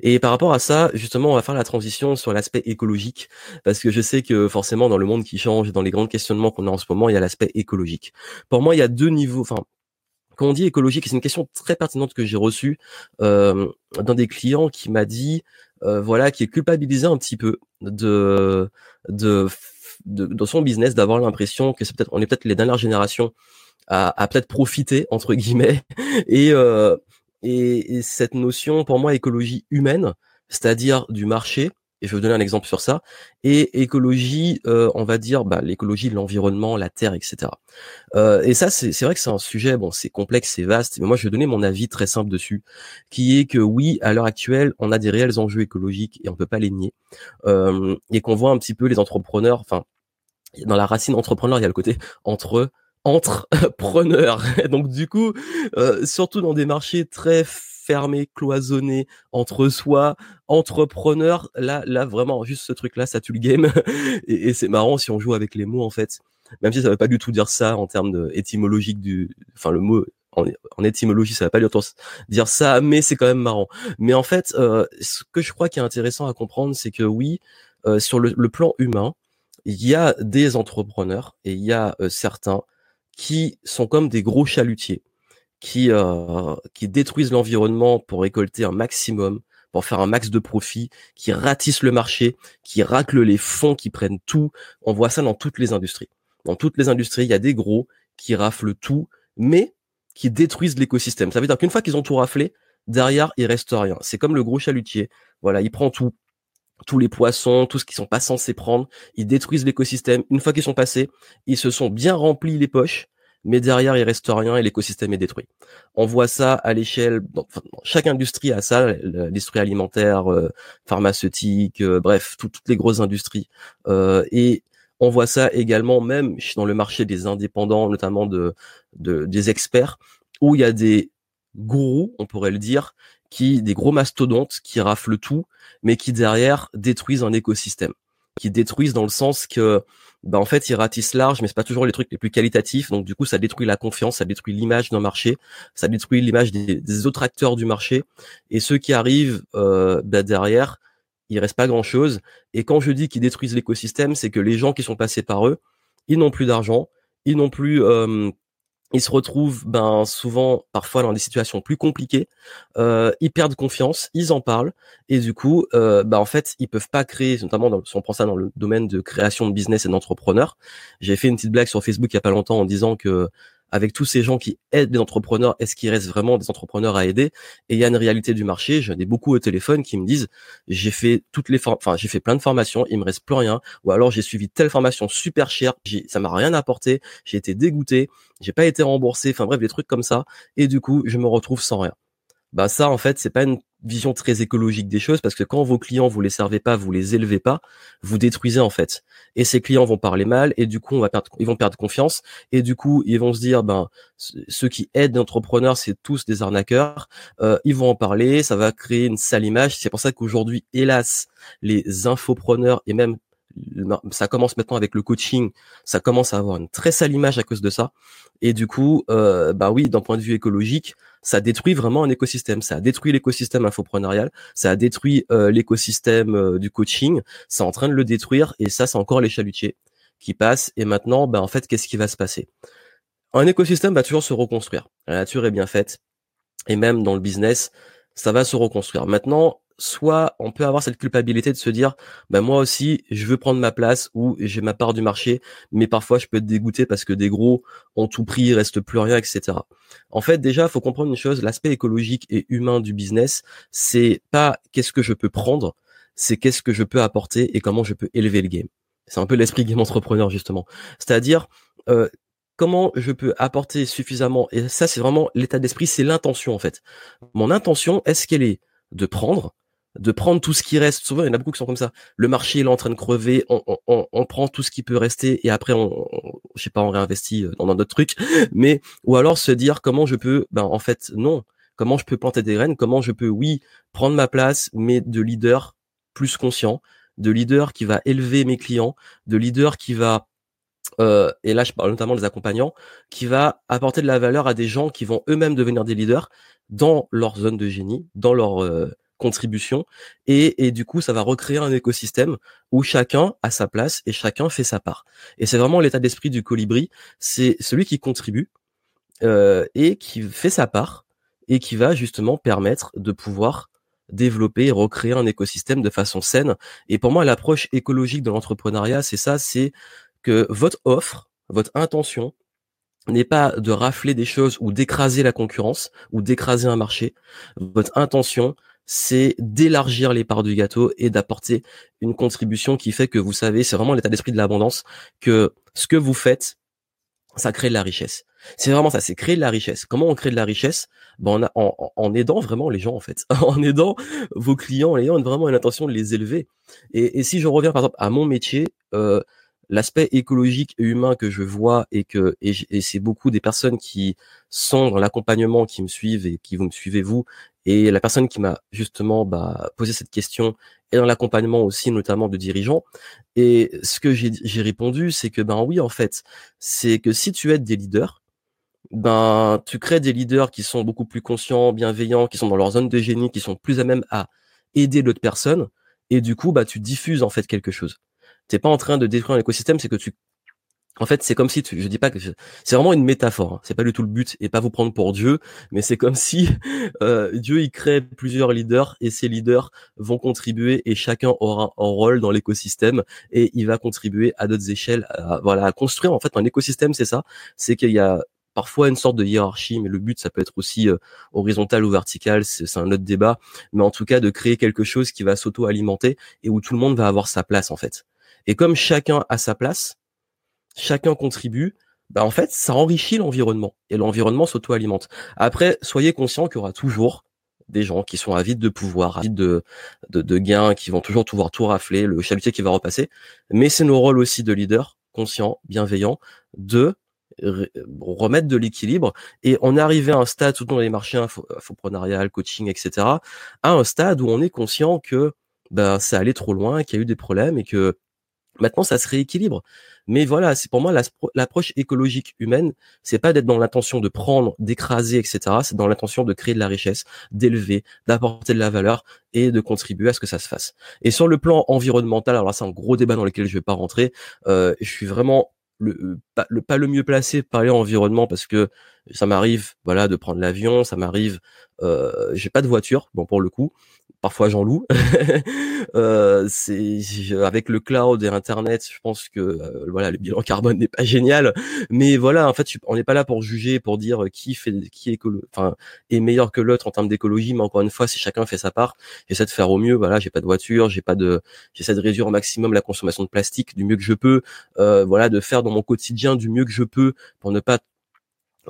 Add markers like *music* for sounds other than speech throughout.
Et par rapport à ça, justement, on va faire la transition sur l'aspect écologique, parce que je sais que forcément, dans le monde qui change, dans les grands questionnements qu'on a en ce moment, il y a l'aspect écologique. Pour moi, il y a deux niveaux. Enfin, quand on dit écologique, c'est une question très pertinente que j'ai reçue euh, d'un des clients qui m'a dit, euh, voilà, qui est culpabilisé un petit peu de de de, son business, d'avoir l'impression que c'est peut-être, on est peut-être les dernières générations à, à peut-être profiter entre guillemets *laughs* et euh, et, cette notion, pour moi, écologie humaine, c'est-à-dire du marché, et je vais vous donner un exemple sur ça, et écologie, euh, on va dire, bah, l'écologie de l'environnement, la terre, etc. Euh, et ça, c'est vrai que c'est un sujet, bon, c'est complexe, c'est vaste, mais moi, je vais donner mon avis très simple dessus, qui est que oui, à l'heure actuelle, on a des réels enjeux écologiques et on peut pas les nier, euh, et qu'on voit un petit peu les entrepreneurs, enfin, dans la racine entrepreneur, il y a le côté entre entrepreneur. *laughs* Donc du coup, euh, surtout dans des marchés très fermés, cloisonnés, entre soi, entrepreneur, là, là vraiment, juste ce truc-là, ça tue le game. *laughs* et, c'est marrant si on joue avec les mots en fait. Même si ça veut pas du tout dire ça en termes de du, enfin le mot en, étymologie, ça va pas dire, dire ça, mais c'est quand même marrant. Mais en fait, euh, ce que je crois qui est intéressant à comprendre, c'est que oui, euh, sur le, plan humain, il y a des entrepreneurs et il y a certains qui sont comme des gros chalutiers, qui, euh, qui détruisent l'environnement pour récolter un maximum, pour faire un max de profit, qui ratissent le marché, qui raclent les fonds, qui prennent tout. On voit ça dans toutes les industries. Dans toutes les industries, il y a des gros qui raflent tout, mais qui détruisent l'écosystème. Ça veut dire qu'une fois qu'ils ont tout raflé, derrière, il reste rien. C'est comme le gros chalutier. Voilà, il prend tout, tous les poissons, tout ce qu'ils sont pas censés prendre, ils détruisent l'écosystème. Une fois qu'ils sont passés, ils se sont bien remplis les poches, mais derrière il reste rien et l'écosystème est détruit. On voit ça à l'échelle, chaque industrie a ça, l'industrie alimentaire, euh, pharmaceutique, euh, bref, toutes les grosses industries. Euh, et on voit ça également même dans le marché des indépendants, notamment de, de des experts, où il y a des gourous, on pourrait le dire, qui des gros mastodontes qui raflent tout, mais qui derrière détruisent un écosystème, qui détruisent dans le sens que bah en fait ils ratissent large, mais c'est pas toujours les trucs les plus qualitatifs, donc du coup ça détruit la confiance, ça détruit l'image d'un marché, ça détruit l'image des, autres acteurs du marché, et ceux qui arrivent euh, bah derrière, il reste pas grand chose. Et quand je dis qu'ils détruisent l'écosystème, c'est que les gens qui sont passés par eux, ils n'ont plus d'argent, ils n'ont plus euh, ils se retrouvent ben souvent parfois dans des situations plus compliquées, euh, ils perdent confiance, ils en parlent et du coup euh, ben en fait ils peuvent pas créer, notamment dans, si on prend ça dans le domaine de création de business et d'entrepreneur. J'ai fait une petite blague sur Facebook il y a pas longtemps en disant que avec tous ces gens qui aident les entrepreneurs, est-ce qu'il reste vraiment des entrepreneurs à aider? Et il y a une réalité du marché. J'en ai beaucoup au téléphone qui me disent j'ai fait toutes les enfin j'ai fait plein de formations, il me reste plus rien, ou alors j'ai suivi telle formation super chère, ça m'a rien apporté, j'ai été dégoûté, j'ai pas été remboursé, enfin bref des trucs comme ça, et du coup je me retrouve sans rien. Bah ça en fait c'est pas une vision très écologique des choses parce que quand vos clients vous les servez pas, vous les élevez pas, vous détruisez en fait. Et ces clients vont parler mal et du coup on va perdre, ils vont perdre confiance et du coup ils vont se dire ben ceux qui aident l'entrepreneur c'est tous des arnaqueurs. Euh, ils vont en parler, ça va créer une sale image. C'est pour ça qu'aujourd'hui hélas les infopreneurs et même ça commence maintenant avec le coaching, ça commence à avoir une très sale image à cause de ça. Et du coup, euh, bah oui, d'un point de vue écologique, ça détruit vraiment un écosystème. Ça a détruit l'écosystème infopreneurial, ça a détruit euh, l'écosystème euh, du coaching, c'est en train de le détruire. Et ça, c'est encore les chalutiers qui passent. Et maintenant, bah en fait, qu'est-ce qui va se passer? Un écosystème va toujours se reconstruire. La nature est bien faite, et même dans le business, ça va se reconstruire. Maintenant, soit on peut avoir cette culpabilité de se dire ben moi aussi je veux prendre ma place ou j'ai ma part du marché mais parfois je peux être dégoûté parce que des gros ont tout pris il reste plus rien etc en fait déjà faut comprendre une chose l'aspect écologique et humain du business c'est pas qu'est-ce que je peux prendre c'est qu'est-ce que je peux apporter et comment je peux élever le game. C'est un peu l'esprit *laughs* game entrepreneur justement. C'est-à-dire euh, comment je peux apporter suffisamment et ça c'est vraiment l'état d'esprit c'est l'intention en fait. Mon intention est-ce qu'elle est de prendre de prendre tout ce qui reste. Souvent, il y en a beaucoup qui sont comme ça. Le marché il est en train de crever, on, on, on prend tout ce qui peut rester et après, on, je sais pas, on réinvestit dans d'autres trucs. *laughs* Mais ou alors se dire comment je peux, ben en fait non, comment je peux planter des graines, comment je peux, oui, prendre ma place, mais de leader plus conscient, de leader qui va élever mes clients, de leader qui va euh, et là je parle notamment des accompagnants, qui va apporter de la valeur à des gens qui vont eux-mêmes devenir des leaders dans leur zone de génie, dans leur euh, contribution, et, et du coup ça va recréer un écosystème où chacun a sa place et chacun fait sa part. Et c'est vraiment l'état d'esprit du colibri, c'est celui qui contribue euh, et qui fait sa part et qui va justement permettre de pouvoir développer et recréer un écosystème de façon saine. Et pour moi, l'approche écologique de l'entrepreneuriat, c'est ça, c'est que votre offre, votre intention n'est pas de rafler des choses ou d'écraser la concurrence ou d'écraser un marché. Votre intention, c'est d'élargir les parts du gâteau et d'apporter une contribution qui fait que vous savez, c'est vraiment l'état d'esprit de l'abondance, que ce que vous faites, ça crée de la richesse. C'est vraiment ça, c'est créer de la richesse. Comment on crée de la richesse? Ben en, en, aidant vraiment les gens en fait, *laughs* en aidant vos clients, en ayant vraiment une intention de les élever. Et, et si je reviens par exemple à mon métier, euh, l'aspect écologique et humain que je vois et que et, et c'est beaucoup des personnes qui sont dans l'accompagnement qui me suivent et qui vous me suivez vous et la personne qui m'a justement bah, posé cette question est dans l'accompagnement aussi notamment de dirigeants. Et ce que j'ai répondu c'est que ben oui en fait c'est que si tu aides des leaders ben tu crées des leaders qui sont beaucoup plus conscients bienveillants qui sont dans leur zone de génie qui sont plus à même à aider d'autres personnes. Et du coup bah tu diffuses en fait quelque chose. T'es pas en train de détruire l'écosystème, c'est que tu en fait, c'est comme si tu, je dis pas que c'est vraiment une métaphore. Hein. C'est pas du tout le but et pas vous prendre pour Dieu, mais c'est comme si *laughs* euh, Dieu il crée plusieurs leaders et ces leaders vont contribuer et chacun aura un rôle dans l'écosystème et il va contribuer à d'autres échelles, à, voilà, construire en fait un écosystème. C'est ça, c'est qu'il y a parfois une sorte de hiérarchie, mais le but ça peut être aussi euh, horizontal ou vertical, c'est un autre débat, mais en tout cas de créer quelque chose qui va s'auto-alimenter et où tout le monde va avoir sa place en fait. Et comme chacun a sa place, chacun contribue, bah en fait, ça enrichit l'environnement et l'environnement s'auto-alimente. Après, soyez conscient qu'il y aura toujours des gens qui sont avides de pouvoir, avides de, de, gains, qui vont toujours pouvoir tout rafler, le chalutier qui va repasser. Mais c'est nos rôles aussi de leader, conscient, bienveillant, de remettre de l'équilibre et on est à un stade, surtout dans les marchés infoprenarial, coaching, etc., à un stade où on est conscient que ben, ça allait trop loin, qu'il y a eu des problèmes et que Maintenant, ça se rééquilibre. Mais voilà, c'est pour moi l'approche écologique humaine, c'est pas d'être dans l'intention de prendre, d'écraser, etc. C'est dans l'intention de créer de la richesse, d'élever, d'apporter de la valeur et de contribuer à ce que ça se fasse. Et sur le plan environnemental, alors là, c'est un gros débat dans lequel je vais pas rentrer. Euh, je suis vraiment le pas, le pas le mieux placé pour parler environnement parce que ça m'arrive voilà de prendre l'avion ça m'arrive euh, j'ai pas de voiture bon pour le coup parfois j'en loue. *laughs* euh, c'est avec le cloud et Internet, je pense que euh, voilà le bilan carbone n'est pas génial, mais voilà en fait on n'est pas là pour juger, pour dire qui fait qui est enfin est meilleur que l'autre en termes d'écologie, mais encore une fois si chacun fait sa part, j'essaie de faire au mieux. Voilà, j'ai pas de voiture, j'ai pas de, j'essaie de réduire au maximum la consommation de plastique du mieux que je peux, euh, voilà de faire dans mon quotidien du mieux que je peux pour ne pas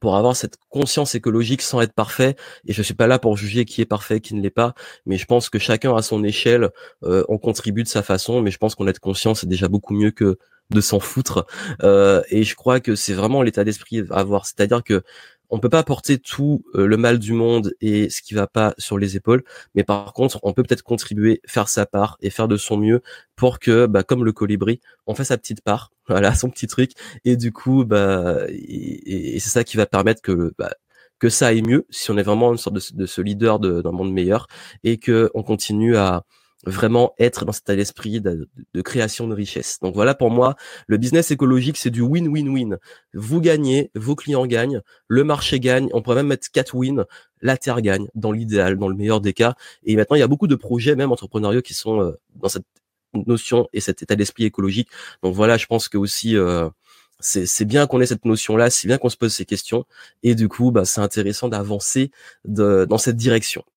pour avoir cette conscience écologique sans être parfait. Et je suis pas là pour juger qui est parfait, qui ne l'est pas. Mais je pense que chacun à son échelle, euh, on contribue de sa façon. Mais je pense qu'on a de conscience, c'est déjà beaucoup mieux que de s'en foutre. Euh, et je crois que c'est vraiment l'état d'esprit à avoir. C'est-à-dire que on peut pas porter tout euh, le mal du monde et ce qui va pas sur les épaules, mais par contre, on peut peut-être contribuer, faire sa part et faire de son mieux pour que, bah, comme le colibri, on fasse sa petite part, *laughs* voilà, son petit truc, et du coup, bah, et, c'est ça qui va permettre que, bah, que ça aille mieux si on est vraiment une sorte de, de ce leader d'un monde meilleur et que on continue à vraiment être dans cet esprit de, de, création de richesse. Donc voilà pour moi, le business écologique, c'est du win-win-win. Vous gagnez, vos clients gagnent, le marché gagne, on pourrait même mettre quatre wins, la terre gagne, dans l'idéal, dans le meilleur des cas. Et maintenant, il y a beaucoup de projets, même entrepreneuriaux, qui sont euh, dans cette notion et cet état d'esprit écologique. Donc voilà, je pense que aussi euh, c'est bien qu'on ait cette notion-là, c'est bien qu'on se pose ces questions, et du coup, bah, c'est intéressant d'avancer dans cette direction.